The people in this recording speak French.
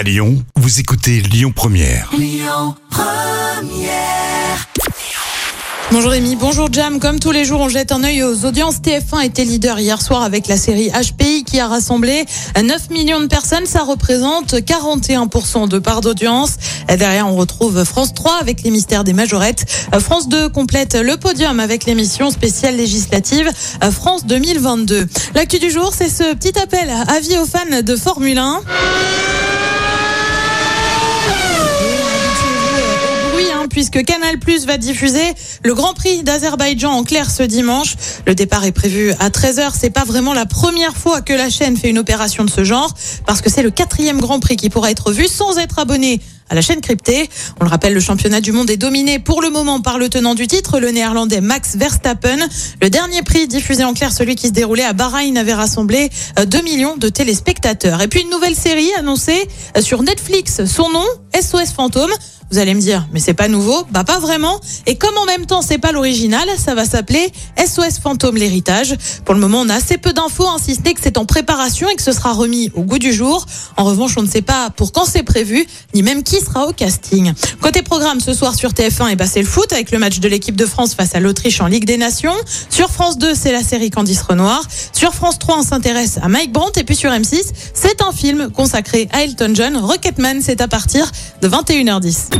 À Lyon, vous écoutez Lyon Première. Bonjour Rémi, bonjour Jam. Comme tous les jours, on jette un œil aux audiences. TF1 était leader hier soir avec la série HPI qui a rassemblé 9 millions de personnes. Ça représente 41% de part d'audience. Derrière, on retrouve France 3 avec les mystères des majorettes. France 2 complète le podium avec l'émission spéciale législative France 2022. L'actu du jour, c'est ce petit appel à avis aux fans de Formule 1. Puisque Canal Plus va diffuser le Grand Prix d'Azerbaïdjan en clair ce dimanche. Le départ est prévu à 13h. C'est pas vraiment la première fois que la chaîne fait une opération de ce genre, parce que c'est le quatrième Grand Prix qui pourra être vu sans être abonné à la chaîne cryptée. On le rappelle, le championnat du monde est dominé pour le moment par le tenant du titre, le néerlandais Max Verstappen. Le dernier prix diffusé en clair, celui qui se déroulait à Bahreïn, avait rassemblé 2 euh, millions de téléspectateurs. Et puis une nouvelle série annoncée euh, sur Netflix. Son nom, SOS Fantôme. Vous allez me dire, mais c'est pas nouveau Bah pas vraiment. Et comme en même temps c'est pas l'original, ça va s'appeler SOS Fantôme l'héritage. Pour le moment, on a assez peu d'infos, hein, si ce n'est que c'est en préparation et que ce sera remis au goût du jour. En revanche, on ne sait pas pour quand c'est prévu, ni même qui sera au casting. Côté programme, ce soir sur TF1, et eh bah ben, c'est le foot avec le match de l'équipe de France face à l'Autriche en Ligue des Nations. Sur France 2, c'est la série Candice Renoir. Sur France 3, on s'intéresse à Mike Brandt et puis sur M6, c'est un film consacré à Elton John. Rocketman, c'est à partir de 21h10.